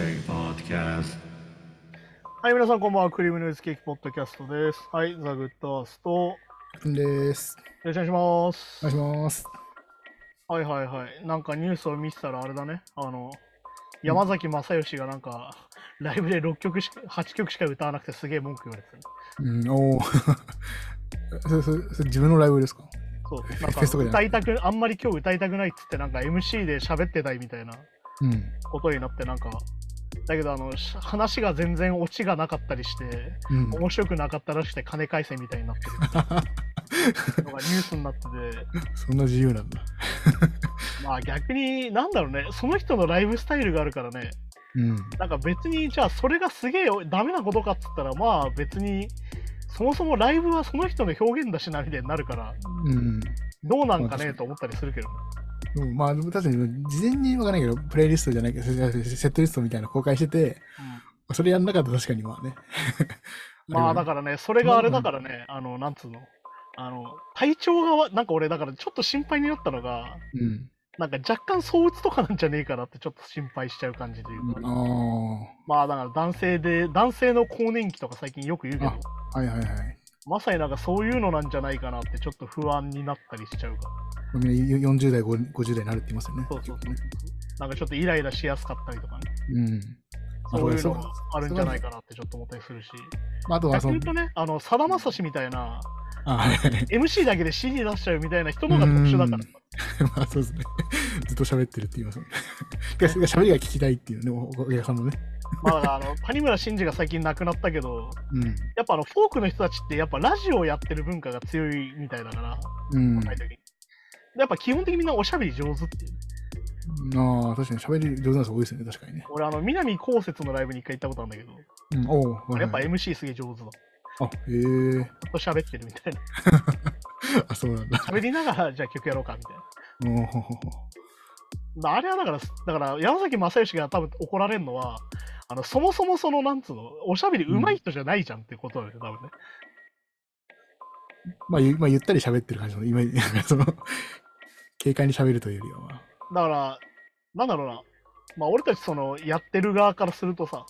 はい、皆さんこんばんは。クリームノイズケーキポッドキャストです。はい、ザ・グッドアースト。よです。ろしくお願いします。お願いします。はいはいはい。なんかニュースを見てたらあれだね。あの、山崎正義がなんか、ライブで6曲しか、8曲しか歌わなくてすげえ文句言われてたね。うん、おお。それそれそれ自分のライブですか？そう。フなんかェスとかじゃな歌いたく、あんまり今日歌いたくないっつってなんか MC で喋ってたいみたいなうん。ことになってなんか、だけどあの、し話が全然オチがなかったりして、うん。面白くなかったらしくて金返せみたいになってるのがニュースになってて、そんな自由なんだ。まあ逆に、なんだろうね、その人のライブスタイルがあるからね、うん。なんか別に、じゃあそれがすげえダメなことかっつったら、まあ別に、そもそもライブはその人の表現だしなみたいになるから、うん。どうなんかねと思ったりするけどね。うんまあ、確かに、事前にわからないけど、プレイリストじゃないけど、セセットリストみたいなの公開してて、それやんなかったら確かにまあね。まあだかからね、それがあれだからね、あの、なんつうの、あの、体調がわ、なんか俺だからちょっと心配になったのが、ら。うん。なんか若干躁鬱とかなんじゃねえかなってちょっと心配しちゃう感じというか、ああ。まあだから男性で、男性の更年期とか最近よく言うけど、あはいはいはい。まさになんかそういうのなんじゃないかなってちょっと不安になったりしちゃうから。みんな40代、50 50代になるって言いますよね。そうそうそう。なんかちょっとイライラしやすかったりとかね。うん。そういうのがあるんじゃないかなってちょっと思ったりするし。まあ、あとはそう、とね、あの、さだまさしみたいな、あ、はいはい。MC だけで CD 出しちゃうみたいな人の方が特殊だからさ。まあそうですね。ずっと喋ってるって言いますもんね。喋りが聞きたいっていうね、おお客さんもね。まあだからあの、谷村新司が最近亡くなったけど、うん。やっぱあの、フォークの人たちってやっぱラジオをやってる文化が強いみたいだから、うん。若い時に。やっぱ基本的にみんなおしゃべり上手っていうね。ああ、確かに喋り上手な人多いですね、確かにね。俺あの、南こうせつのライブに一回行ったことあるんだけど、うん、おお、やっぱはいはい MC すげえ上手だ。あ、へえずっと喋ってるみたいな。あ、そうなんだ。喋りながら、じゃあ曲やろうかみたいな。おあれはだから、だから山崎正義が多分怒られるのは、あのそもそもその、なんつうの、おしゃべり上手い人じゃないじゃんってことだよね、多分ね。まあ、ゆまあ、ゆったり喋ってる感じのイメージ、なんかその、軽快に喋るというよりは、まあ、だから、なんだろうな、まあ俺たちその、やってる側からするとさ、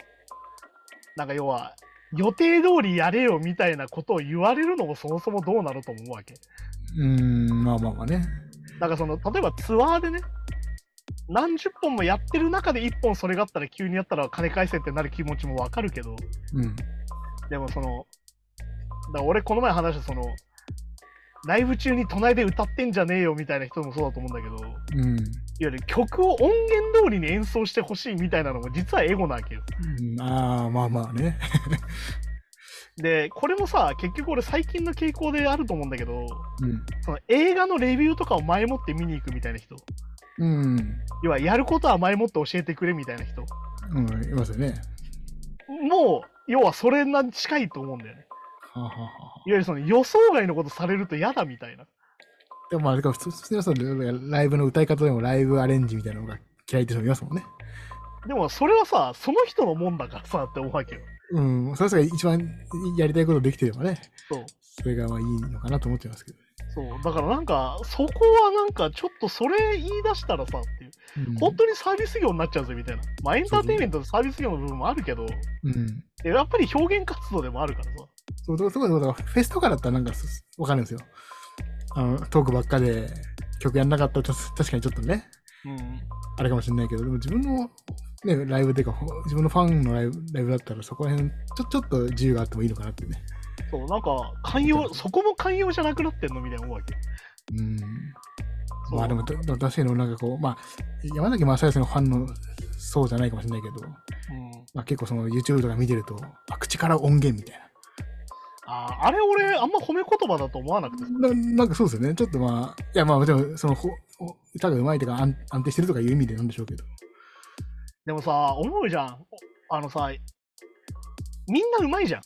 なんか要は、予定通りやれよみたいなことを言われるのもそもそもどうなのと思うわけ。うーん、まあまあまあね。だからその、例えばツアーでね、何十本もやってる中で1本それがあったら急にやったら金返せってなる気持ちもわかるけど、うん。でもその、だ俺この前話したその、ライブ中に隣で歌ってんじゃねえよみたいな人もそうだと思うんだけど、いわうん。ゆる曲を音源通りに演奏してほしいみたいなのも実はエゴなわけよ。うんああ、まあまあね。で、これもさ、結局俺最近の傾向であると思うんだけど、うん。その映画のレビューとかを前もって見に行くみたいな人。うん。要はやることは前もって教えてくれみたいな人。うん、いますよね。もう、要はそれに近いと思うんだよね。はあ、はいわゆるその予想外のことされると嫌だみたいな。でもまあ、普通のそのライブの歌い方でもライブアレンジみたいなのが嫌いって人もいますもんね。でもそれはさ、その人のもんだからさって思うわけよ。うん、それが一番やりたいことできてればね、そう。それがまあいいのかなと思ってますけど。そう。だからなんか、そこはなんかちょっとそれ言い出したらさっていう。うん、本当にサービス業になっちゃうぜみたいな。まあエンターテインメントとサービス業の部分もあるけど、うん。でやっぱり表現活動でもあるからさ。そう、だからだからフェスとかだったらなんかすわかるんですよ。あの、トークばっかで曲やんなかったら確かにちょっとね、うん。あれかもしれないけど、でも自分のね、ライブっていうか、ほ自分のファンのライブライブだったらそこら辺、ちょ、ちょっと自由があってもいいのかなってね。そう、なんか、寛容、そこも寛容じゃなくなってんのみたいな思うわけ。うん。まあでも、とでも確かになんかこう、まあ、山崎正義のファンのそうじゃないかもしれないけど、うん。まあ結構その YouTube とか見てると、あ口から音源みたいな。あーあれ俺、あんま褒め言葉だと思わなくてさ。ななんかそうですよね。ちょっとまあ、いやまあでも、その、ほほ歌が上手いとか安安定してるとかいう意味でなんでしょうけど。でもさ、思うじゃん。あのさ、みんなうまいじゃん。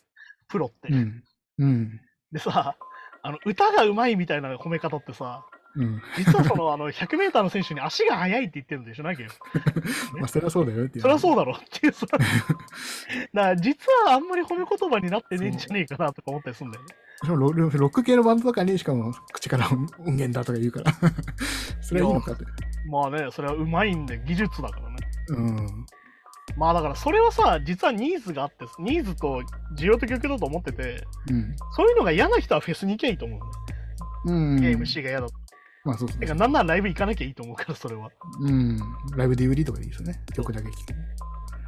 プロって。うん。うん。でさ、あの歌がうまいみたいな褒め方ってさ、うん。実はそのあの 100m の選手に足が速いって言ってるんでしょ、なきゃ。まあそれはそうだよって。そりゃそうだろっていうさ。だから実はあんまり褒め言葉になってねえんじゃねえかなとか思ったりするんだよね。しかもロック系のバンドとかにしかも口から音源だとか言うから。それはいいのかって。まあね、それはうまいんで技術だからね。うん。まあだからそれはさ、実はニーズがあって、ニーズと需要と供給だと思ってて、うん。そういうのが嫌な人はフェスに行きゃいいと思う、うん。ね。MC が嫌だと。まあそうですねてか、。なんならライブ行かなきゃいいと思うから、それは。うん。ライブ DVD とかでいいですよね。曲だけ聴く。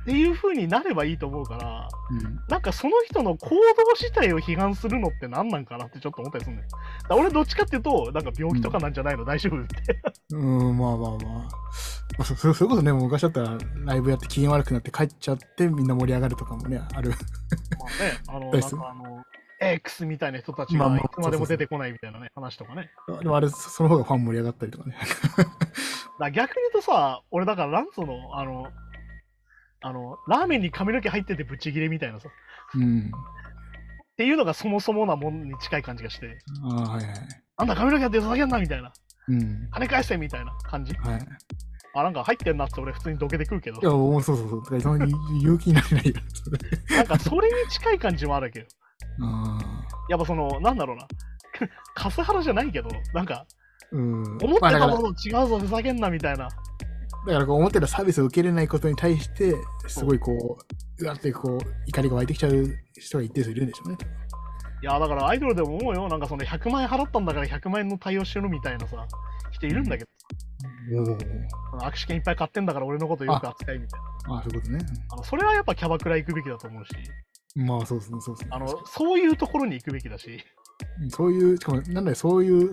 っていう風になればいいと思うから、うん。なんかその人の行動自体を批判するのって何なんかなってちょっと思ったりするんだよ。俺どっちかっていうと、なんか病気とかなんじゃないの、大丈夫って。うん、まあまあまあ。まあ、そそ それこそね、昔だったらライブやって機嫌悪くなって帰っちゃってみんな盛り上がるとかもね、ある。まあね、あの、なん大好きかあの、X みたいな人たちがいつまでも出てこないみたいなね、話とかね。でもあれ、そその方がファン盛り上がったりとかね。だ逆に言うとさ、俺だからなんつうの、あの、あの、ラーメンに髪の毛入っててブチギレみたいなさ、うん。っていうのがそもそもなものに近い感じがして、ああ、はいはい。なんだ髪の毛やってふざけんなみたいな、うん。金返せみたいな感じ。はい。いあ、なんか入ってんなって俺普通にどけてくるけど、や、もうそうそうそう。だからその勇気になれないよ。なんかそれに近い感じもあるわけよ。あやっぱその、なんだろうな、カスハラじゃないけど、なんか、うん。思ってたものと違うぞ、ふざけんなみたいな。だからこう思ってたサービスを受けれないことに対して、すごいこう、うわってこう、怒りが湧いてきちゃう人が一定数いるんでしょうね。いや、だからアイドルでも思うよ。なんかその100万円払ったんだから100万円の対応しろみたいなさ、人いるんだけど、おお。その握手券いっぱい買ってんだから俺のことよく扱いみたいな。ああ、そういうことね。あのそれはやっぱキャバクラ行くべきだと思うし、まあそうですね、そうですね。あのそういうところに行くべきだし、そういう、しかも、なんだよ、そういう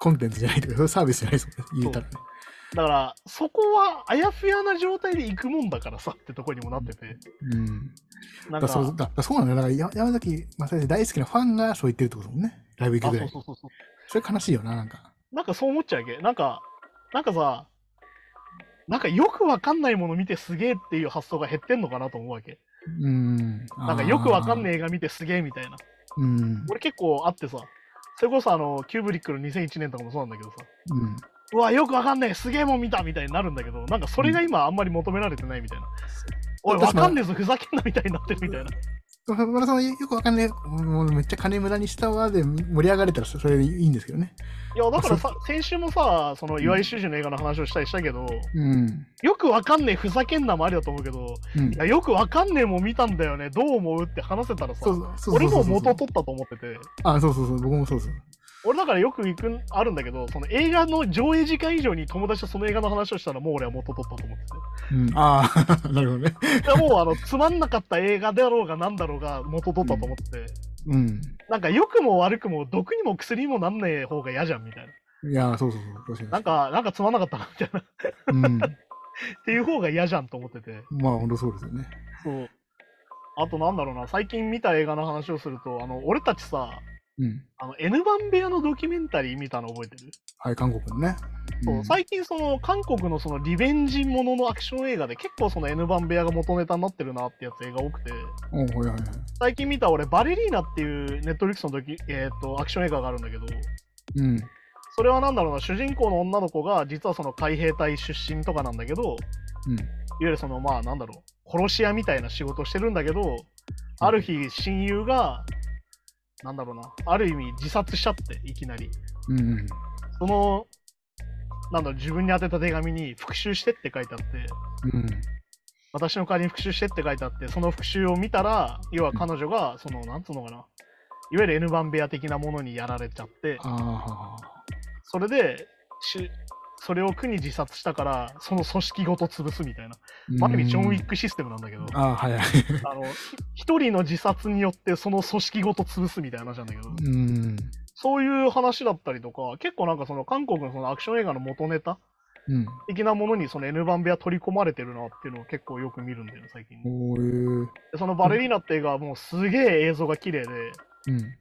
コンテンツじゃないとか、そういうサービスじゃないですもんね、言えたらね。だからそこはあやふやな状態で行くもんだからさってとこにもなってて、うん。なんか、だそうだだそうなんだよ。だからや山崎正義大好きなファンがそう言ってるってことだもんね。ライブ行あくぐらい。そうそうそうそれ悲しいよな、なんか。なんかそう思っちゃうわけ。なんか、なんかさ、なんかよくわかんないもの見てすげえっていう発想が減ってんのかなと思うわけ。うん。なんかよくわかんい。ねえ映画見てすげえみたいな。うん。俺結構あってさ、それこそあの、キューブリックの2001年とかもそうなんだけどさ、うん。うわ、よくわかんねえ、すげえもん見たみたいになるんだけど、なんかそれが今あんまり求められてないみたいな。おい、わかんねえぞ、ふざけんなみたいになってるみたいな。まだそのよくわかんない、もうめっちゃ金無駄にしたわで盛り上がれたらそれでいいんですけどね。いや、だからさ、先週もさ、その岩井修司の映画の話をしたりしたけど、うん。よくわかんねえ、ふざけんなもありだと思うけど、うんい。やよくわかんねえもん見たんだよね、どう思うって話せたらさそ、うそうそうそう俺もそう元取ったと思ってて、あ、そうそうそう、僕もそうです。俺だからよく行く、あるんだけど、その映画の上映時間以上に友達とその映画の話をしたらもう俺は元取ったと思ってて。うん。ああ、なるほどね。でもうあのつまんなかった映画だろうがなんだろうが元取ったと思ってて、うん。なんか良くも悪くも毒にも薬にもなんねえ方が嫌じゃんみたいな。いや、そうそうそう、確かなんか、なんかつまんなかったなみたいな。っに。うん。ていう方が嫌じゃんと思ってて。まあ、本当そうですよね。そう。あとなんだろうな、最近見た映画の話をすると、あの、俺たちさ、うん。あの、N 番部屋のドキュメンタリー見たの覚えてる、はい、韓国のね。そう、最近その、韓国のそのリベンジもののアクション映画で結構その N 番部屋が元ネタになってるなってやつ映画多くて、おはいはいはい。最近見た俺、バレリーナっていうネットフリックスの時、えっ、と、アクション映画があるんだけど、うん。それはなんだろうな、主人公の女の子が実はその海兵隊出身とかなんだけど、うん。いわゆるそのまあなんだろう、殺し屋みたいな仕事をしてるんだけど、ある日親友が、なんだろうな、ある意味自殺しちゃって、いきなり。うんうん。その、なんだろう、自分に宛てた手紙に復讐してって書いてあって、うん。私の代わりに復讐してって書いてあって、その復讐を見たら、要は彼女が、その、なんつうのかな、いわゆる N 番部屋的なものにやられちゃって、あそれで、しそれを苦に自殺したから、その組織ごと潰すみたいな。あ。まあ、ある意味ジョン・ウィック。クシステムなんだけど、ああ、はいはい。あの、ひ一人の自殺によってその組織ごと潰すみたいな話なんだけど、うん。そういう話だったりとか、結構なんかその韓国のそのアクション映画の元ネタうん。的なものにその N 番部屋取り込まれてるなっていうのを結構よく見るんだよね、最近。そのバレリーナって映画はもうすげえ映像が綺麗で、うん。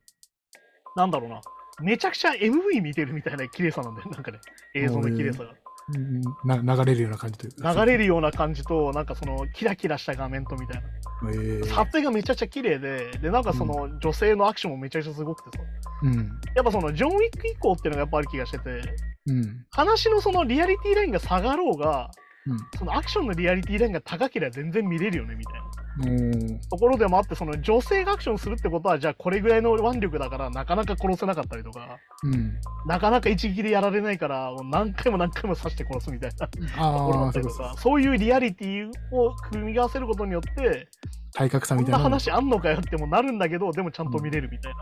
なんだろうな、めちゃくちゃ MV 見てるみたいな綺麗さなんだよ、なんかね、映像の綺麗さが。うんな流れるような感じというか。流れるような感じと、なんかそのキラキラした画面とみたいな。えー撮影がめちゃくちゃ綺麗で、で、なんかその女性のアクションもめちゃくちゃすごくてさ。うん。やっぱそのジョン・ウィック以降っていうのがやっぱある気がしてて、うん。話のそのリアリティラインが下がろうが、うん。そのアクションのリアリティラインが高ければ全然見れるよねみたいな。うん。ところでもあって、その女性がアクションするってことは、じゃあこれぐらいの腕力だからなかなか殺せなかったりとか、うん。なかなか一撃でやられないから、もう何回も何回も刺して殺すみたいなところだったりとか、そういうリアリティを組み合わせることによって、体格差みたいなの。話あんのかよってもなるんだけど、でもちゃんと見れるみたいな。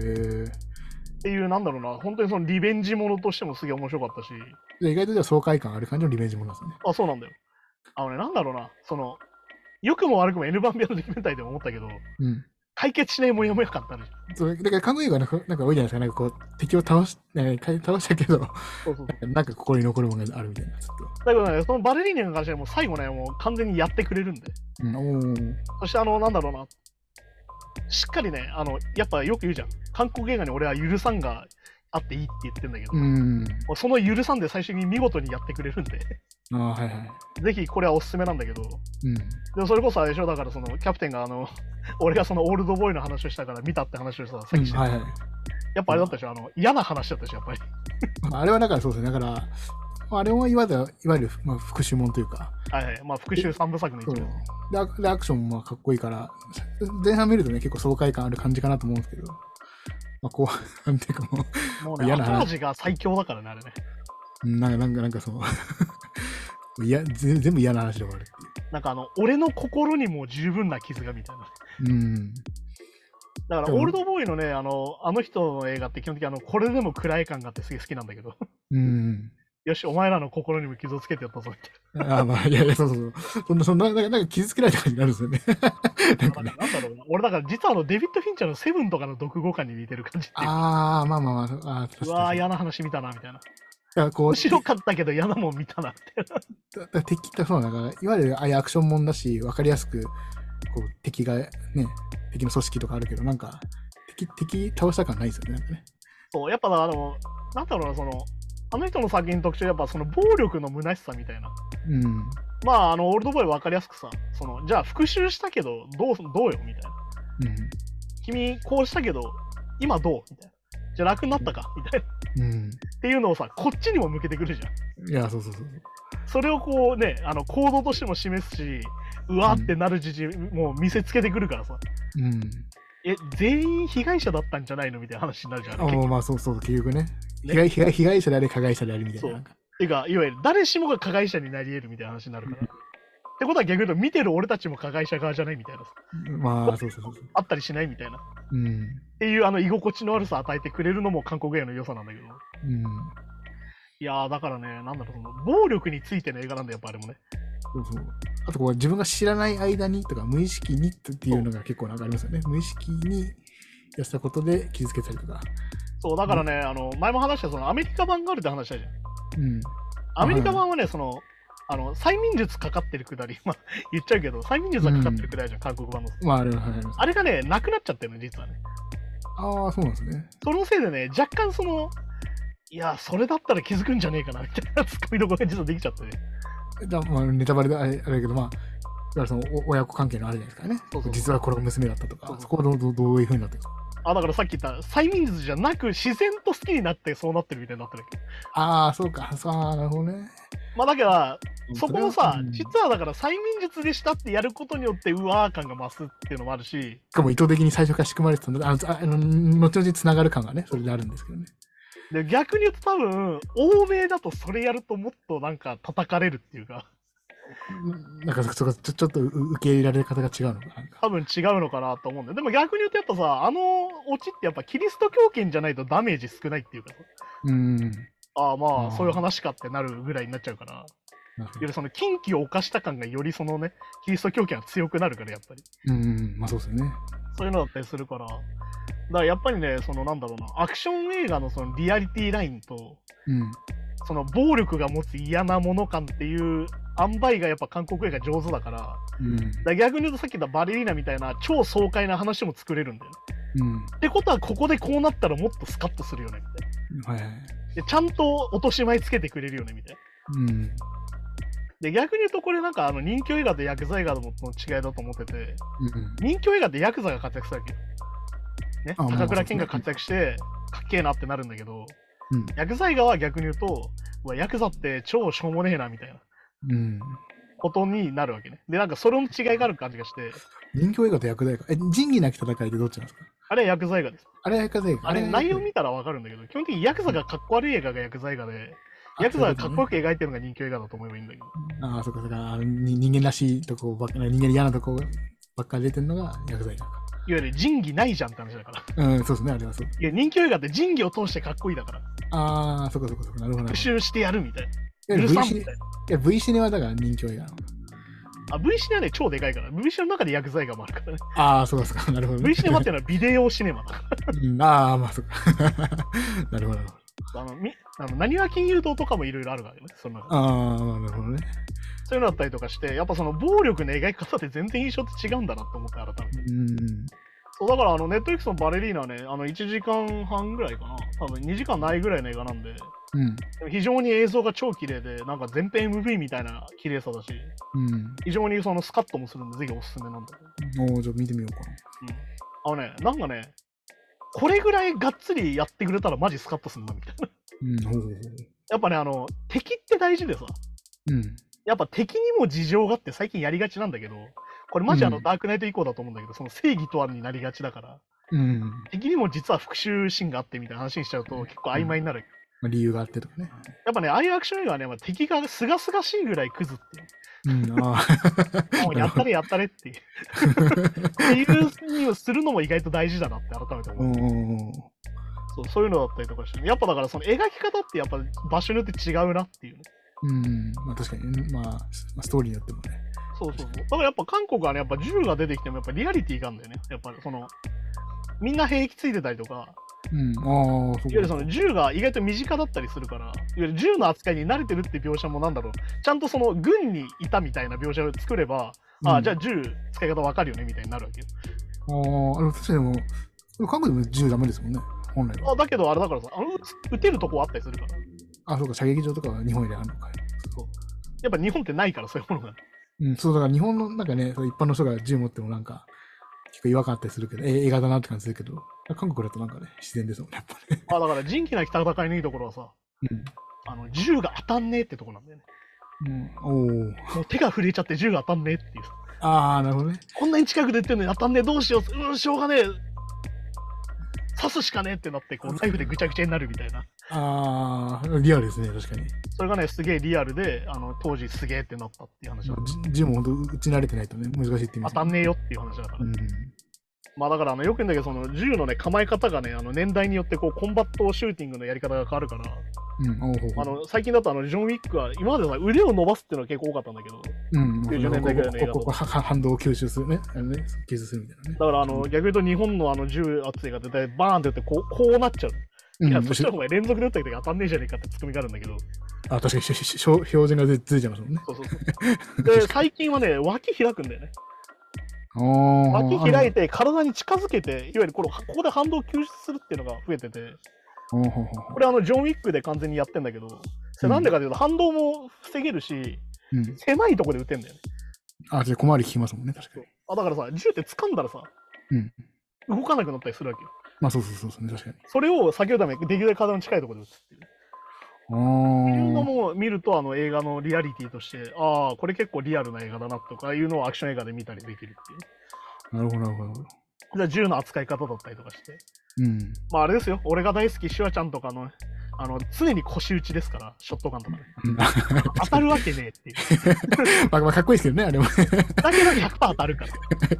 へえ。っていう、なんだろうな、本当にそのリベンジものとしてもすげえ面白かったし、で意外とじゃあ爽快感ある感じのリベンジものですね。あ、そうなんだよ。あのね、なんだろうな、その、良くも悪くも N 番ビアのドキュメンタリーでも思ったけど、うん。解決しないモヤモヤ感ってあるじゃん。それだから韓国映画なんかなんか多いじゃないですか。なんかこう、敵を倒し、ね、か倒したけど、そうそうそう。なんか心に残るものがあるみたいな。ちょっだけどね、そのバレリーナに関してはもう最後ね、もう完全にやってくれるんで。と。うん、おーそしてあの、なんだろうな、しっかりね、あの、やっぱよく言うじゃん。韓国映画に俺は許さんがあっていいって言ってんだけど、うん。その許さんで最終的に見事にやってくれるんで、ああ、はいはい。ぜひこれはおすすめなんだけど、うん。でもそれこそあれでしょ、だからそのキャプテンがあの、俺がそのオールドボーイの話をしたから見たって話をさ、さっきしてたはいはい。やっぱあれだったでしょ、あの嫌な話だったでしょ、やっぱり。まああれはだからそうですね。だから、まああれはいわゆる、いわゆる、まあ、復讐もんというか、はいはい。まあ、復讐三部作の一部。でアクでアクションもまあかっこいいから、前半見るとね、結構爽快感ある感じかなと思うんですけど、まあ、後半っていうかももうね、嫌な話後味が最強だからね、あれね。う、うんなんか、なんか、なんかその、いや、ぜ全部嫌な話で終わるってなんかあの、俺の心にも十分な傷がみたいな。いう。うん。だから、オールドボーイのね、あの、あの人の映画って基本的にあの、これでも暗い感があってすげえ好きなんだけど、うん。よし、お前らの心にも傷をつけてやったぞ、みたいあーまあ、いやいや、そうそうそう。そんな、そんな、なんかなんか傷つけられた感じになるんですよね。なんかな。ね。なんだろうな。俺だから実はあの、デビッド・フィンチャーのセブンとかの読語感に似てる感じああ、まあまあまあ、あうわー、嫌な話見たな、みたいな。いやこう面白かったけど嫌なもん見たな、みたいな。だだ敵ってそうだから、いわゆるああいうアクションもんだし、わかりやすく、こう、敵がね、敵の組織とかあるけど、なんか、敵、敵倒した感ないですよね、なんかね。そう、やっぱあの、なんだろうな、その、あの人の作品の特徴はやっぱその暴力の虚しさみたいな。うん。まあ、あの、オールドボーイ分かりやすくさ、その、じゃあ復讐したけど、どう、どうよみたいな。うん。君、こうしたけど、今どう？みたいな。じゃあ楽になったかみたいな。うん。っていうのをさ、こっちにも向けてくるじゃん。いや、そうそうそう。それをこうね、あの、行動としても示すし、うわーってなる自信、もう見せつけてくるからさ、うん。え、全員被害者だったんじゃないのみたいな話になるじゃん。あまあ、そうそう、結局ね。ね被害被害被害者であれ、加害者でありみたいそうな。なんかてか、いわゆる誰しもが加害者になり得るみたいな話になるから。ってことは逆に言うと、見てる俺たちも加害者側じゃないみたいなさ、まあ、そうそうそうそう。あったりしないみたいな。っうん。ていうあの居心地の悪さ与えてくれるのも韓国映画の良さなんだけど。うん。いやー、だからね、なんだろう、その暴力についての映画なんだよ、やっぱあれもね。そうそう。あとこう、自分が知らない間にとか、無意識にっていうのが結構なんかありますよね。無意識にやったことで傷つけたりとか。そう、だからね、あの、前も話した、そのアメリカ版があるって話したじゃん。うん。アメリカ版はね、その、あの、催眠術かかってるくだり、まあ、言っちゃうけど、催眠術がかかってるくだりじゃん、韓国版の。まあ、あれは、はい、あります。あれがね、なくなっちゃってるの、実はね。ああ、そうなんですね。そのせいでね、若干その、いや、それだったら気づくんじゃねえかな、みたいな ツッコミどころが実はできちゃってね。まあ、ネタバレであれあれだけど、まあ、いわゆるそのお親子関係のあるじゃないですかね。そうそう実はこれが娘だったとか、そうそうそこはどうどうどういうふうになってるんですか？あ、だからさっき言った、催眠術じゃなく、自然と好きになってそうなってるみたいになってる。ああ、そうか、さあ、なるほどね。まあ、だから、そこもさ、うんし実はだから催眠術でしたってやることによって、うわー感が増すっていうのもあるし、かも意図的に最初から仕組まれてたので、あの、後々につながる感がね、それであるんですけどね。で逆に言うと多分、欧米だとそれやるともっとなんか叩かれるっていうか、うんなんかちょちょっとう受け入れられ方が違うのかな。多分違うのかなと思うんだよ。でも逆に言うとやっぱさ、あのオチってやっぱキリスト教圏じゃないとダメージ少ないっていうかさ、うん。ああまあそういう話かってなるぐらいになっちゃうから、なよりその禁忌を犯した感がよりそのね、キリスト教圏は強くなるからやっぱり。うん、まあそうですよね。そういうのだったりするから、だからやっぱりね、そのなんだろうな、アクション映画のそのリアリティラインと、うん。その暴力が持つ嫌なもの感っていう塩梅がやっぱ韓国映画上手だから、だかうん。ら逆に言うとさっき言ったバレリーナみたいな超爽快な話も作れるんだよね。うん。ってことはここでこうなったらもっとスカッとするよねみたいな。はいはい。でちゃんと落とし前つけてくれるよねみたいな。うん。で逆に言うとこれなんかあの人気映画とヤクザ映画の違いだと思ってて、うん。人気映画ってヤクザが活躍するわけよ。ね、高倉健が活躍して、かっけえなってなるんだけど、うん。ヤクザ映画は逆に言うと、うわヤクザって超しょうもねえなみたいな。うん。ことになるわけね。で、なんかそれの違いがある感じがして、人気映画と薬剤か。え、仁義なき戦いってどっちなんですか？あれは薬剤画です。あれは薬剤か。あれ、内容見見たらわかるんだけど、基本的にヤクザがかっこ悪い映画が薬剤画で、ヤクザがかっこよく描いてるのが人気映画だと思えばいいんだけど。ああ、そっかそっか。人間らしいとこばっか、人間の嫌なとこばっかり出てるのが薬剤か。いわゆる仁義ないじゃんって話だから。うん、そうですね、あれはそう。いや、人気映画って仁義を通してかっこいいだから。ああ、そっかそっかそっか。なるほど。復讐してやるみたいな。い V シネみたいな。いや V シネはだから人気映画なの？あ、V シネはね、超でかいから。V シネの中で薬剤画もあるからね。ああ、そうかそうか。なるほど、ね。V シネマってのはビデオシネマだから。うん、ああ、まあそっか。なるほど。あの、み、あの、何は金融堂とかもいろいろあるわけね。その中でああ、まあなるほどね。そういうのだったりとかして、やっぱその暴力の描き方って全然印象って違うんだなと思って改めて。うん。そうだからあの、ネットリックスのバレリーナはね、あの、1時間半ぐらいかな。多分2時間ないぐらいの映画なんで、うん。非常に映像が超綺麗で、なんか全編 MV みたいな綺麗さだし、うん。非常にそのスカッともするんで、ぜひおすすめなんだけど。おーじゃあ見てみようかな。あのね、なんかね、これぐらいがっつりやってくれたらマジスカッとすんなみたいな。うん。やっぱね、あの、敵って大事でさ、うん。やっぱ敵にも事情があって最近やりがちなんだけど、これマジあの、うんダークナイト以降だと思うんだけど、その正義とはになりがちだから、うん。敵にも実は復讐心があってみたいな話にしちゃうと結構曖昧になる。まあ、理由があってとかね。やっぱね、ああいうアクション映画はね、まあ敵がすがすがしいぐらいクズっていう。うん、ああ。もうやったれやったれっていう。っていうにをするのも意外と大事だなって改めてう思う。んうんそうそういうのだったりとかして、やっぱだからその描き方ってやっぱ場所によって違うなっていうね。うん。うん。まあ確かにね、まあ、ストーリーによってもね。そうそうそう。だからやっぱ韓国はね、やっぱ銃が出てきてもやっぱリアリティがあるんだよね。やっぱりその、みんな兵役ついてたりとか、うん。ああ、そういわゆるその銃が意外と身近だったりするから、いわゆる銃の扱いに慣れてるって描写もなんだろう、ちゃんとその軍にいたみたいな描写を作れば、ああ、じゃあ銃使い方わかるよねみたいになるわけよ。ああ、確かにでも、韓国でも銃ダメですもんね、本来は。あだけどあれだからさ、あの撃てるとこあったりするから。あ、そうか、射撃場とかは日本よりあるのかい。そうやっぱ日本ってないからそういうものが。うん、そう、だから日本のなんかね、一般の人が銃持ってもなんか、結構違和感あったりするけど、え映画だなって感じするけど、韓国だとなんかね、自然ですもんね、やっぱね。あだから人気なき戦いのいいところはさ、あの銃が当たんねえってとこなんだよね。うん。お。もう手が震えちゃって銃が当たんねえっていうさ。ああ、なるほどね。こんなに近くで言ってんのに当たんねえどうしよう、うん、しょうがねえ。刺すしかねえってなって、こうナイフでぐちゃぐちゃになるみたいな。ああ、リアルですね、確かに。それがね、すげえリアルで、あの当時すげえってなったっていう話だまあじ銃も本当撃ち慣れてないとね、難しいって意味当たんねえよっていう話だから。うん。まあだからあのよく言うんだけど、その銃のね、構え方がね、あの年代によってこうコンバットシューティングのやり方が変わるから、うん、あの最近だとあのジョン・ウィックは今までは腕を伸ばすっていうのが結構多かったんだけど、うん、90年代ぐらいの映画ここ反動を吸収するね。あのね、吸収するみたいなね。だからあの逆に言うと日本のあの銃圧いが絶対バーンって打ってこうこうなっちゃう。いや、うんそしたらお前連続で打った時当たんねえじゃねえかってツッコミがあるんだけど、あ、確かにししし標準がずずれちゃいますもんね。そうそうそう。で、最近はね、脇開くんだよね。脇開いて体に近づけて、いわゆるこのここで反動を吸収するっていうのが増えてて、これあのジョン・ウィックで完全にやってんだけど、それなんでかというと反動も防げるし、うん。狭いとこで撃てんだよね。あ、じゃあ小回り効きますもんね、確かに。あだからさ、銃って掴んだらさ、うん。動かなくなったりするわけよ。まあそうそうそうそうね、確かに。それを避けるためにできるだけ体の近いところで撃つっていう。あっていうのあ。も見ると、あの映画のリアリティとして、ああ、これ結構リアルな映画だなとかいうのをアクション映画で見たりできるっていう。なるほど、なるほど。じゃあ銃の扱い方だったりとかして。うん。まああれですよ、俺が大好きシュワちゃんとかの、あの、常に腰打ちですから、ショットガンとかね。うん当たるわけねえっていう。まあ、まあ、かっこいいですけどね、あれも。だけど100%当たるから。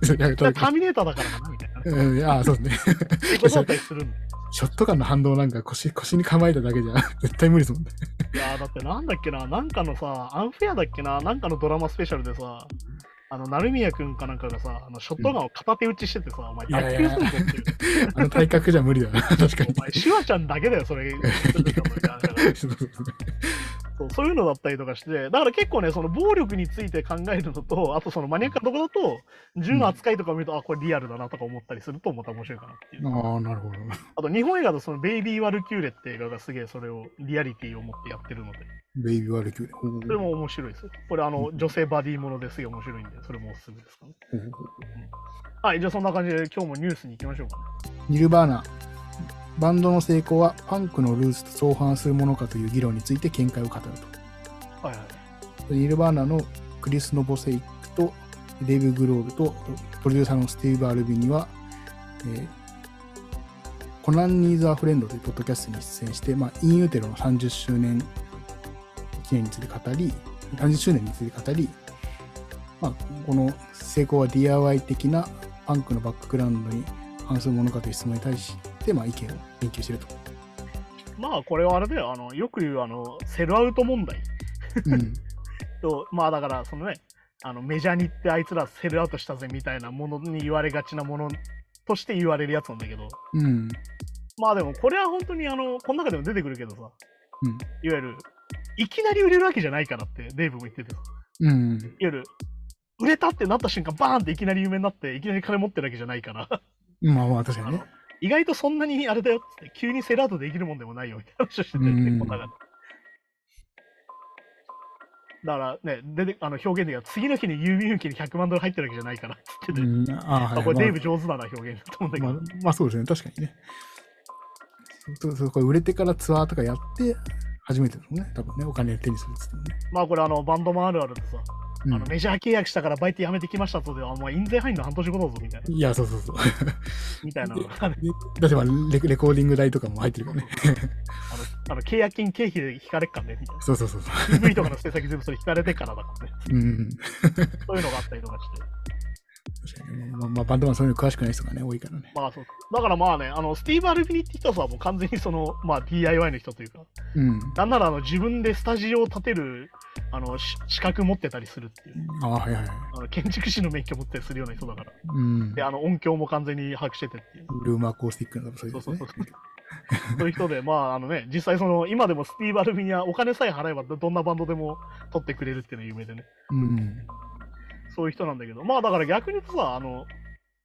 そういやじゃあターミネーターだからかなみたいなね。うん、ああ、そうですね。するん。ショットガンの反動なんか腰、腰に構えただけじゃ絶対無理ですもんね。いやーだってなんだっけな、なんかのさ、アンフェアだっけな、なんかのドラマスペシャルでさ、あの、成宮くんかなんかがさ、あのショットガンを片手打ちしててさ、お前、いや脱いや臼するぞっていう。あの体格じゃ無理だな、確かにお。前、シュワちゃんだけだよ、それ。そうそういうのだったりとかして、だから結構ね、その暴力について考えるのと、あとそのマニアックなとこだと、銃の扱いとかを見ると、あ、これリアルだなとか思ったりすると、また面白いかなっていう。ああ、なるほど。あと日本映画だと、そのベイビー・ワルキューレって映画がすげえそれをリアリティを持ってやってるので、ベイビーワールキューレ。それも面白いですよ。これあの、女性バディものですげえ面白いんで、それもおすすめですか？ね。はい、じゃあそんな感じで今日もニュースに行きましょうかね。ニルバーナ。バンドの成功はパンクのルーツと相反するものかという議論について見解を語ると。はいはい。ニルバーナのクリス・ノボセイクとデイブ・グロールとプロデューサーのスティーブ・アルビニは、えーコナン・ニーズ・ア・フレンドというポッドキャストに出演して、まあ、インユーテロの30周年記念について語り、30周年について語り、まあ、この成功は DIY 的なパンクのバックグラウンドに反するものかという質問に対して、まあ、意見を言及していると。まあこれはあれだよ、あのよく言うあのセルアウト問題うん。と、まあだからそのね、あのメジャーに行ってあいつらセルアウトしたぜみたいなものに言われがちなものとして言われるやつなんだけど、うん。まあでもこれは本当にあの、この中でも出てくるけどさ、うん。いわゆる、いきなり売れるわけじゃないからってデーブも言っててさ、うん。いわゆる、売れたってなった瞬間、バーンっていきなり有名になって、いきなり金持ってるわけじゃないから、まあまあ、確かにね。意外とそんなにあれだよって、急にセルアウトできるもんでもないよみたいな話をしてて、うんだからね、でであの表現では次の日に郵便受けに100万ドル入ってるわけじゃないからって言ってて、うん、ああ、はい。あこれデイブま上手だな表現だと思うんだけど、あ、まあ、まあそうですね。確かにね。そうそう、これ売れてからツアーとかやって、初めてですもんね。多分ね、お金手にするっつってもね。まあこれあのバンドマンあるあるでさ、うんあのメジャー契約したからバイト辞めてきましたとでは、まあ、印税入んの半年後だぞみたいな、いや、そうそうそう。みたいなのがねでだってまあレ、レコーディング代とかも入ってるからね。あのあの契約金経費で引かれっかんねみたいな。そうそうそうそう。PV とかの制作全部それ引かれてからだからね。うん。そういうのがあったりとかして。まあ、まあ、バンドマンそういうの詳しくない人がね、多いからね。まあそうだからまあね、あのスティーブ・アルフィニって人はもう完全にその、まあ、DIY の人というか、うん。なんならあの自分でスタジオを建てるあのし資格持ってたりするっていう、ああ、はいはいはい。あの建築士の免許持ったりするような人だから、うん。であの音響も完全に把握しててっていう。ルームアコースティックなそういうそうそうそう。そういう人で、まああのね、実際その、今でもスティーブ・アルフィニはお金さえ払えばどどんなバンドでも取ってくれるっていうのが有名でね。うん。そういう人なんだけど、まあだから逆に言うとさ、あの、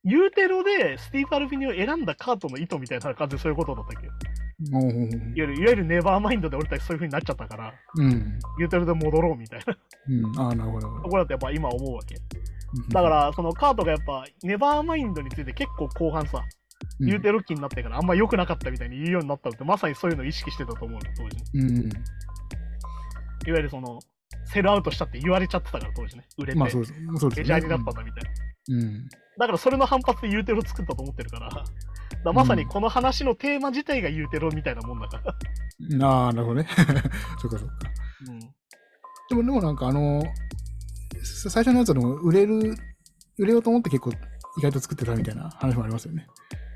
ユーテロでスティーブ・アルフィニを選んだカートの意図みたいな感じでそういうことだったっけ？いわゆるいわゆるネバーマインドで俺たちそういう風になっちゃったから、うん。ユーテロで戻ろうみたいなうん。ああ、なるほど。ところだとやっぱ今思うわけ。うんだか、らそのカートがやっぱネバーマインドについて結構後半さ、うんユーテロ期になってからあんま良くなかったみたいに言うようになったのってまさにそういうのを意識してたと思うの、当時ね。うん。いわゆるその、セルアウトしたって言われちゃってたから当時ね。売れて、まあそうです。そうですね。メジャーになったんだみたいな。うん。だからそれの反発でユーテロ作ったと思ってるから、だまさにこの話のテーマ自体がユーテロみたいなもんだから。ああ、なるほどね。そうかそうか。うん、でも、でもなんかあの、さ最初のやつでも売れる、売れようと思って結構意外と作ってたみたいな話もありますよね。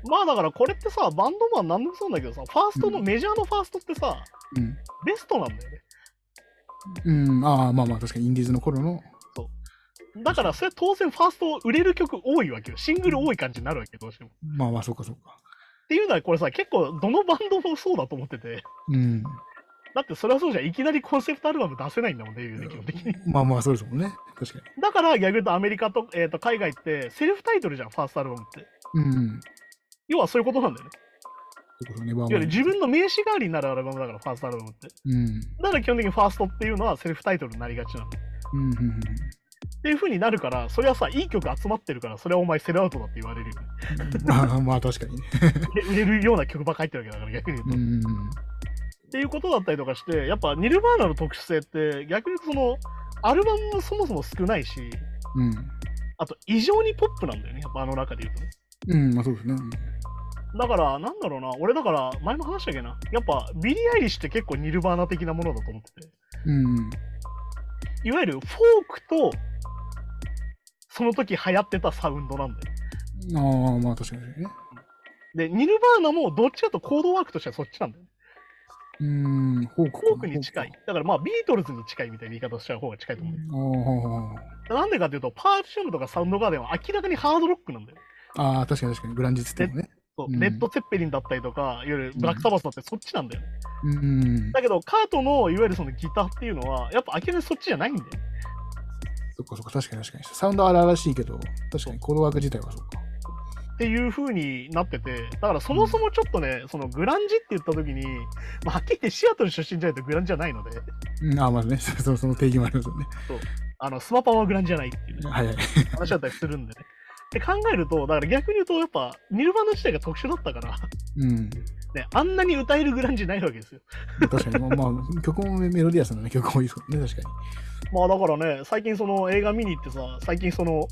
まあだからこれってさ、バンドマンなんでもそうなんだけどさ、ファーストの、うんメジャーのファーストってさ、うん。ベストなんだよね。うん、ああ、まあまあ確かにインディーズの頃の。だからそれ当然ファースト売れる曲多いわけよ。シングル多い感じになるわけよ、どうしても。っまあまあそうかそうか。ていうのはこれさ、結構どのバンドもそうだと思ってて。うん。だってそれはそうじゃん。いきなりコンセプトアルバム出せないんだもん、デビューで基本的に。まあまあそうですもんね。確かに。だから逆に言うとアメリカと,、えー、と海外ってセルフタイトルじゃん、ファーストアルバムって。うん。要はそういうことなんだよね。いわゆる自分の名刺代わりになるアルバムだから、ファーストアルバムって。うん。だから基本的にファーストっていうのはセルフタイトルになりがちなの。っうん。うんうんていう風になるから、それはさ、いい曲集まってるから、それはお前セルアウトだって言われるよね。うん。まあまあ確かにね。で売れるような曲ばっか入ってるわけだから、逆に言うと。うん。っていうことだったりとかして、やっぱニルバーナの特殊性って、逆にその、アルバムもそもそも少ないし、うん。あと異常にポップなんだよね、やっぱあの中で言うとね。うん、まあそうですね。だから、なんだろうな、俺だから、前も話したっけな、やっぱビリー・アイリッシュって結構ニルバーナ的なものだと思ってて、うん。いわゆるフォークと、その時流行ってたサウンドなんだよ。ああ、まあ確かにね。で、ニルバーナもどっちかとコードワークとしてはそっちなんだよね。うん、フォークか。フォークに近い。だからまあビートルズに近いみたいな言い方をしちゃう方が近いと思うなんでかっていうと、パーシュムとかサウンドガーデンは明らかにハードロックなんだよ。あ、ああ、確かに確かに。グランジつってもね。そううんレッド・ツェッペリンだったりとか、いわゆるブラック・サバスだってそっちなんだよね。うん。だけど、カートのいわゆるそのギターっていうのは、やっぱ明らかにそっちじゃないんだよ。そっかそっか、確かに確かに。サウンド荒々しいけど、確かにコードワーク自体はそうか。っていう風になってて、だからそもそもちょっとね、そのグランジって言った時に、まあ、はっきり言ってシアトル出身じゃないとグランジじゃないので、うん、ああ、まあね、そそその定義もありますよね。あのスマパンはグランジじゃないっていう、ね、はいはい。話だったりするんでね。で考えると、だから逆に言うと、やっぱニルバーナ自体が特殊だったから、うん。ね、あんなに歌えるグランジないわけですよ。確かに、まあ、まあ、曲もメメロディアスな、ね、曲多いですね、確かまあだからね、最近その映画見に行ってさ、最近その、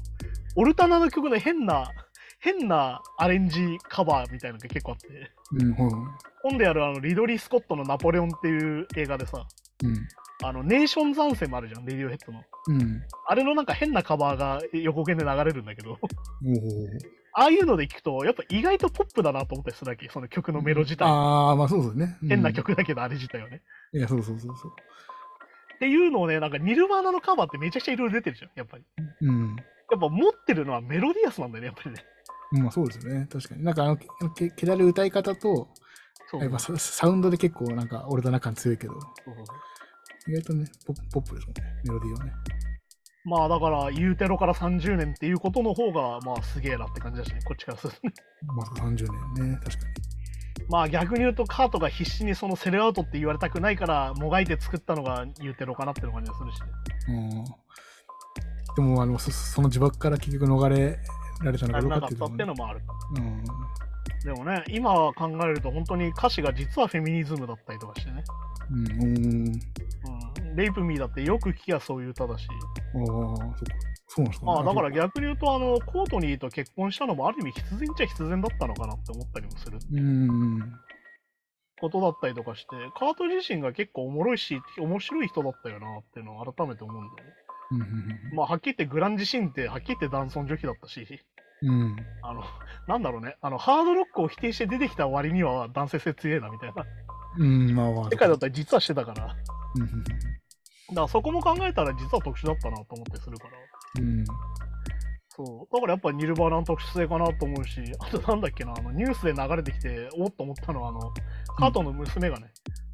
オルタナの曲の変な、変なアレンジカバーみたいなのが結構あって、に。うん、はい。今度やるあのリドリー・スコットのナポレオンっていう映画でさ、うん。あの、ネーションズアンセムあるじゃん、レディオヘッドの。うん。あれのなんか変なカバーが横弦で流れるんだけど。ああいうので聞くと、やっぱ意外とポップだなと思ったりするわけ、その曲のメロ自体。ああ、まあそうですね。うん変な。曲だけど、あれ自体はね。いや、そうそうそうそう。っていうのをね、なんかニルバーナのカバーってめちゃくちゃいろいろ出てるじゃん、やっぱり。うん。やっぱ持ってるのはメロディアスなんだよね、やっぱりね。まあそうですよね。確かに。なんかあの、けけ気だる歌い方と、そうやっぱササウンドで結構なんかオルタナ感強いけど、意外とね、ポップポップですもんね、メロディーはね。まあだから、ユーテロから30年っていうことの方が、まあすげえなって感じだしね、こっちからするとね。まあ30年ね、確かまあ逆に言うと、カートが必死にそのセルアウトって言われたくないから、もがいて作ったのがユーテロかなっていう感じがするし、ね。に。うん。でも、あの、そその呪縛から結局逃れられたのかどうかってたっいうところねっていうのもある。うん。でもね、今考えると本当に歌詞が実はフェミニズムだったりとかしてね。うん。うん。レイプミーだってよく聞きゃそういう歌だし。ああ、そっか。そうなんですか、ね。まあだから逆に言うと、あの、コートニーと結婚したのもある意味必然っちゃ必然だったのかなって思ったりもするうん。ことだったりとかして、カート自身が結構おもろいし、面白い人だったよなっていうのを改めて思うんだよね。うんうんまあはっきり言ってグランジシーンってはっきり言って男尊女卑だったし、うん。あの、なんだろうね、あの、ハードロックを否定して出てきた割には男性性強えなみたいな。うん、まあまあ。世界だったら実はしてたから。だかうんうんらそこも考えたら実は特殊だったなと思ったりするから。うん。そう。だからやっぱニルバーナの特殊性かなと思うし、あとなんだっけな、あのニュースで流れてきて、おっと思ったのは、あの、カートの娘がね、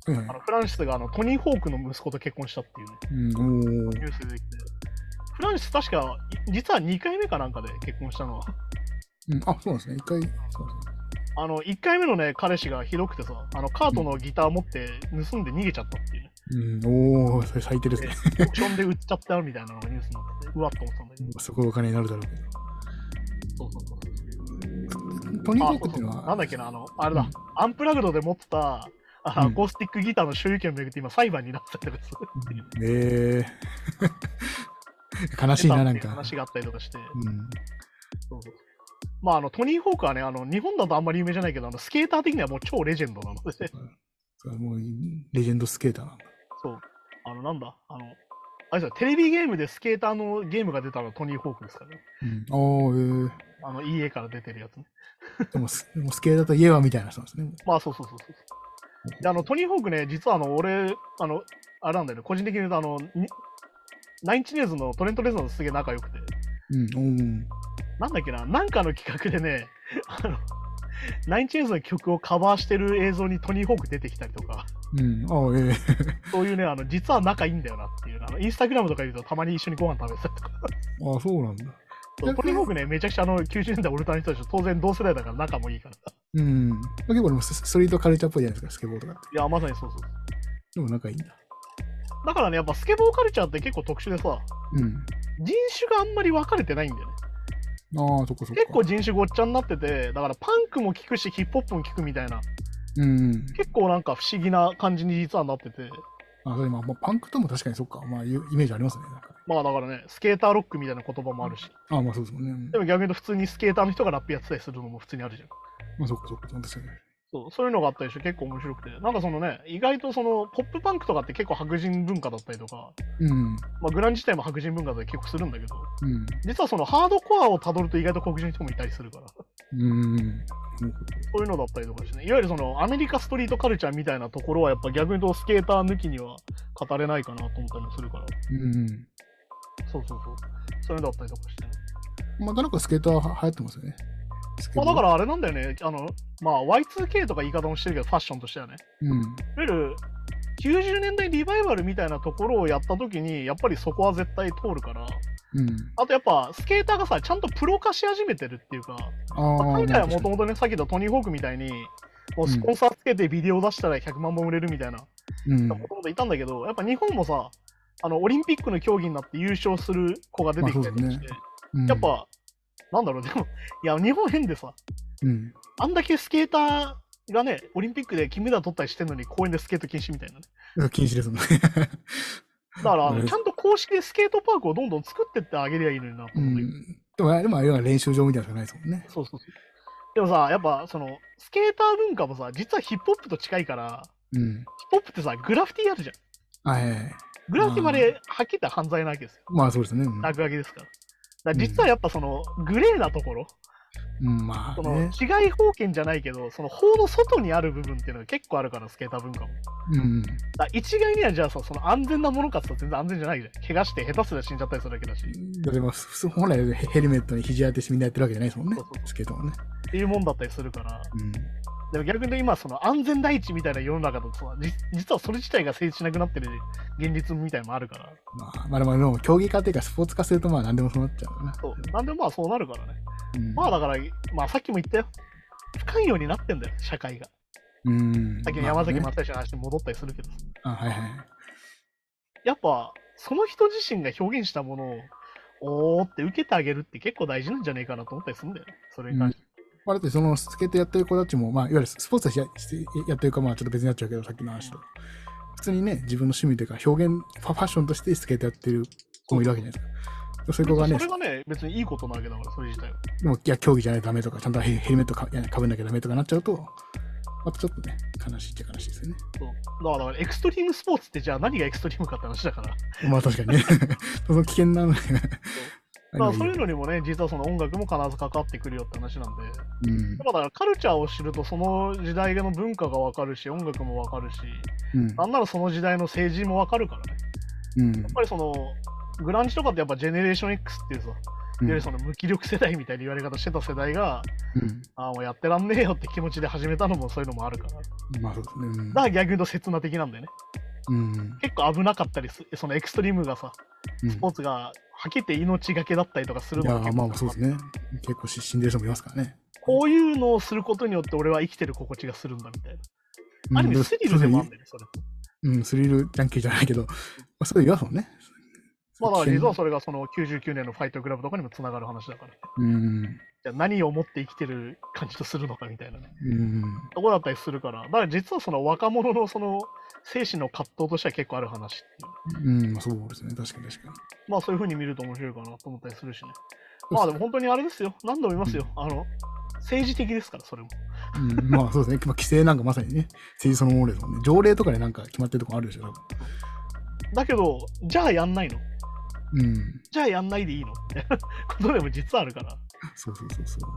はいはいあのフランシスがあのトニー・ホークの息子と結婚したっていうね、うん、おーニュースで出てきて。フランシス確か、い実は2回目かなんかで結婚したのは。うん。あ、そうなんですね。一回、そうですね。あの、1回目のね、彼氏がひどくてさ、あの、カートのギター持って盗んで逃げちゃったっていうね。うん、おお、それ最低ですね。オークションで売っちゃったみたいなのがニュースになってて、うわっと思ってたんだけど。そこお金になるだろうけそうそうそう。ど。トニー・あホークっていうのは、なんだっけな、あの、あれだ、うんアンプラグドで持ってた、あうんアコースティックギターの所有権をめぐって今裁判になってたりとかするっていうえー、悲しいな、なんか。話があったりとかして、うん。そうそうまあ、あの、トニー・ホークはね、あの、日本だとあんまり有名じゃないけど、あの、スケーター的にはもう超レジェンドなので、もう、レジェンドスケーターなんだ。そう。あの、なんだ、あの、あれですよ、テレビゲームでスケーターのゲームが出たのはトニー・ホークですからね。うん。おー、えあの、EA から出てるやつね。ー、でもス、でもスケーターといえばみたいな人なんですね。まあ、そうそうそうそう。で、あの、トニー・ホークね、実はあの、俺、あの、あれなんだよね、個人的に言うと、あの、にナインチネーズのトレント・レズナーとすげえ仲良くて、うん。なんだっけな、なんかの企画でね、あの、ナインチネーズの曲をカバーしてる映像にトニー・ホーク出てきたりとか、うん、あー、えー、そういうね、あの、実は仲いいんだよなっていう、あの、インスタグラムとか言うとたまに一緒にご飯食べてたりとか。あー、そうなんだ。そうトニー・ホークね、めちゃくちゃあの、90年代オルタナの人たちと当然同世代だから仲もいいからさ。うん。結構でもスストリートカルチャーっぽいじゃないですか、スケボーとかって。いや、まさにそうそう。でも仲いいんだ。だからね、やっぱスケボーカルチャーって結構特殊でさ、うん。人種があんまり分かれてないんだよね。ああ、そっかそっか。結構人種ごっちゃになってて、だからパンクも聞くし、ヒップホップも聞くみたいな、うん。結構なんか不思議な感じに実はなってて、あ、それまあ、まあ、パンクとも確かにそっか。まあ、いうイメージありますね。なんかねまあだからね、スケーターロックみたいな言葉もあるし、あまあそうですもんね。でも逆に言うと普通にスケーターの人がラップやってたりするのも普通にあるじゃん。まあそっかそっか、確かに。そうそういうのがあったりして結構面白くて、なんかそのね、意外とそのポップパンクとかって結構白人文化だったりとか、うん。まあ、グラン自体も白人文化で結構するんだけど、うん。実はそのハードコアをたどると意外と黒人の人もいたりするから、うん。そういうのだったりとかしてね、いわゆるそのアメリカストリートカルチャーみたいなところはやっぱ逆に言うとスケーター抜きには語れないかなと思ったりもするから、うん。そうそうそう、そういうのだったりとかしてね。またなんかスケーターは流行ってますよね。まあだからあれなんだよね、あの、まあ Y2K とか言い方もしてるけど、ファッションとしてはね。うん。いわゆる90年代リバイバルみたいなところをやったときに、やっぱりそこは絶対通るから、うん。あとやっぱスケーターがさ、ちゃんとプロ化し始めてるっていうか、あまあ、あ。海外はもとも。もとね、さっき言ったトニー・ホークみたいに、もうスポンサーつけてビデオ出したら100万本売れるみたいな、うん。もともといたんだけど、やっぱ日本もさ、あのオリンピックの競技になって優勝する子が出てきたりして、うんやっ、ぱ、なんだろう、でも、いや、日本変でさ、うん。あんだけスケーターがね、オリンピックで金メダル取ったりしてるのに公園でスケート禁止みたいなね。禁止ですもんね。だから、あのうんちゃんと公式でスケートパークをどんどん作ってってあげりゃいいのになとう思うんだけどん。でも、でもあれは練習場みたいなのしかないですもんね。そうそうそう。でもさ、やっぱその、スケーター文化もさ、実はヒップホップと近いから、うん。ヒップホップってさ、グラフィティあるじゃん。はいはいはい。グラフィティまではっきり言ったら犯罪なわけですよ。まあそうですね。うん落書きですから。だから実はやっぱその、グレーなところ、うん、まあそのね。被害法権じゃないけど、その法の外にある部分っていうのが結構あるから、スケーター文化も。うん。だ一概にはじゃあさ、その安全なものかって全然安全じゃないじゃん。怪我して下手すりゃ死んじゃったりするだけだし。だってまあ普通本来ヘヘルメットに肘当てしてみんなやってるわけじゃないですもんねそうそう。そうスケートもね。っていうもんだったりするから。うん。でも逆に言うと今、その安全第一みたいな世の中だと実はそれ自体が成立しなくなってる現実みたいのもあるから。まあ、まあでも競技化っていうかスポーツ化するとまあ何でもそうなっちゃうよな。そう。なんでもまあそうなるからね。うん。まあだから、まあさっきも言ったよ。不寛容になってんだよ、社会が。うん。さっきの山崎まあね正義の話に戻ったりするけど。あ、はいはい。やっぱ、その人自身が表現したものを、おーって受けてあげるって結構大事なんじゃねえかなと思ったりするんだよね。それに関して。まあ、だってそのスケートやってる子たちも、まあ、いわゆるスポーツややってるか、まあちょっと別になっちゃうけど、さっきの話と。普通にね、自分の趣味というか、表現、ファッションとしてスケートやってる子もいるわけじゃないですか。そういう子がねそれ、がね、別にいいことなわけだから、それ自体は。でもいや競技じゃないとダメとか、ちゃんとヘヘルメットかかぶんなきゃダメとかなっちゃうと、またちょっとね、悲しいっちゃ悲しいですよね。そうだからだからエクストリームスポーツってじゃあ何がエクストリームかって話だから。まあ確かにね。その危険なのね。だそういうのにもね、実はその音楽も必ず関わってくるよって話なんで。うんやっぱだからカルチャーを知るとその時代の文化がわかるし、音楽もわかるし、うんなんならその時代の政治もわかるからね。うんやっぱりその、グランジとかってやっぱジェネレーション X っていうさ、いわゆるその無気力世代みたいな言われ方してた世代が、うんああ、もうやってらんねえよって気持ちで始めたのもそういうのもあるから。だかまあそうですね。うんら逆に言うと刹那的なんだよね。うん結構危なかったりすそのエクストリームがさ、うんスポーツがはっきり言って命がけだったりとかするのがまあそうですね。結構し死んでる人もいますからね。こういうのをすることによって俺は生きてる心地がするんだみたいな。うんある意味スリルでもあるんだよね、それ。うん、スリルジャンキーじゃないけど、まあ、そういう言いますもんね。まあだから実は危それがその99年のファイトクラブとかにもつながる話だから。険うん。じゃあ何を持って生きてる感じとするのかみたいなね。うん。とこだったりするから。だから実はその若者のその精神の葛藤としては結構ある話っていう。うん、まあそうですね。確かに確かに。まあそういう風に見ると面白いかなと思ったりするしね。まあでも本当にあれですよ。何度も言いますよ。あの、政治的ですから、それも。うん、まあそうですね。まあ、規制なんかまさにね、政治そのものですもんね。条例とかでなんか決まってるとこあるでしょ、多分。だけど、じゃあやんないのうん。じゃあやんないでいいの？みたいなことでも実はあるから。そうそうそうそう。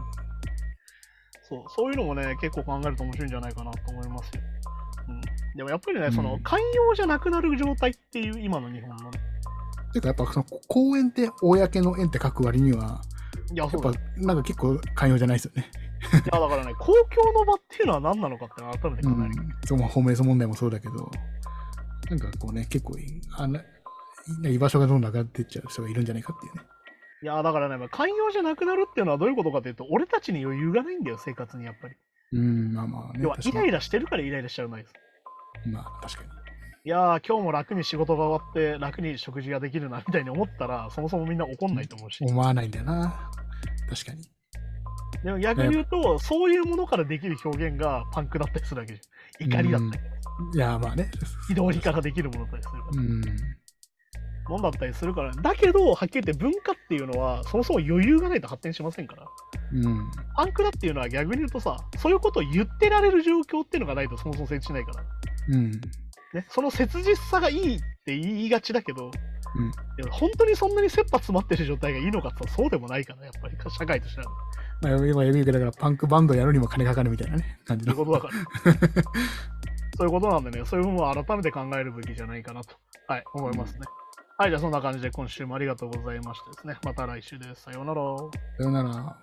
そう、そういうのもね、結構考えると面白いんじゃないかなと思いますよ。うん。でもやっぱりね、そのうん、寛容じゃなくなる状態っていう今の日本のね。ていうかやっぱその公園って公の園って書く割には、いや、やっぱなんか結構寛容じゃないですよね。いや、だからね、公共の場っていうのは何なのかって改めて考える。うん。そう、まあ、ホームレス問題もそうだけど、なんかこうね、結構いあの居場所がどんどんなくなっていっちゃう人がいるんじゃないかっていうね。いや、だからね、まあ寛容じゃなくなるっていうのはどういうことかというと、俺たちに余裕がないんだよ、生活にやっぱり。うん、まあまあね。要は、イライラしてるからイライラしちゃうのです。まあ確かに。いやー、今日も楽に仕事が終わって、楽に食事ができるな、みたいに思ったら、そもそもみんな怒んないと思うし。思わないんだよな。確かに。でも逆に言うと、そういうものからできる表現がパンクだったりするわけじゃん。怒りだったり、いや、まあね。憤りからできるものだったりするから。うん。もんだったりするから、だけど、はっきり言って文化っていうのは、そもそも余裕がないと発展しませんから。うん。パンクだっていうのは逆に言うとさ、そういうことを言ってられる状況っていうのがないとそもそも成立しないから。うん。ね、その切実さがいいって言いがちだけど、うんいや本当にそんなに切羽詰まってる状態がいいのかってそうでもないから、やっぱり社会としては。まあ、今、やるけだから、パンクバンドやるにも金かかるみたいなね、感じの。そういうことだから。そういうことなんでね、そういう部分を改めて考えるべきじゃないかなと、はい、思いますね。はい、じゃあそんな感じで今週もありがとうございましたですね。また来週です。さようなら。さよなら。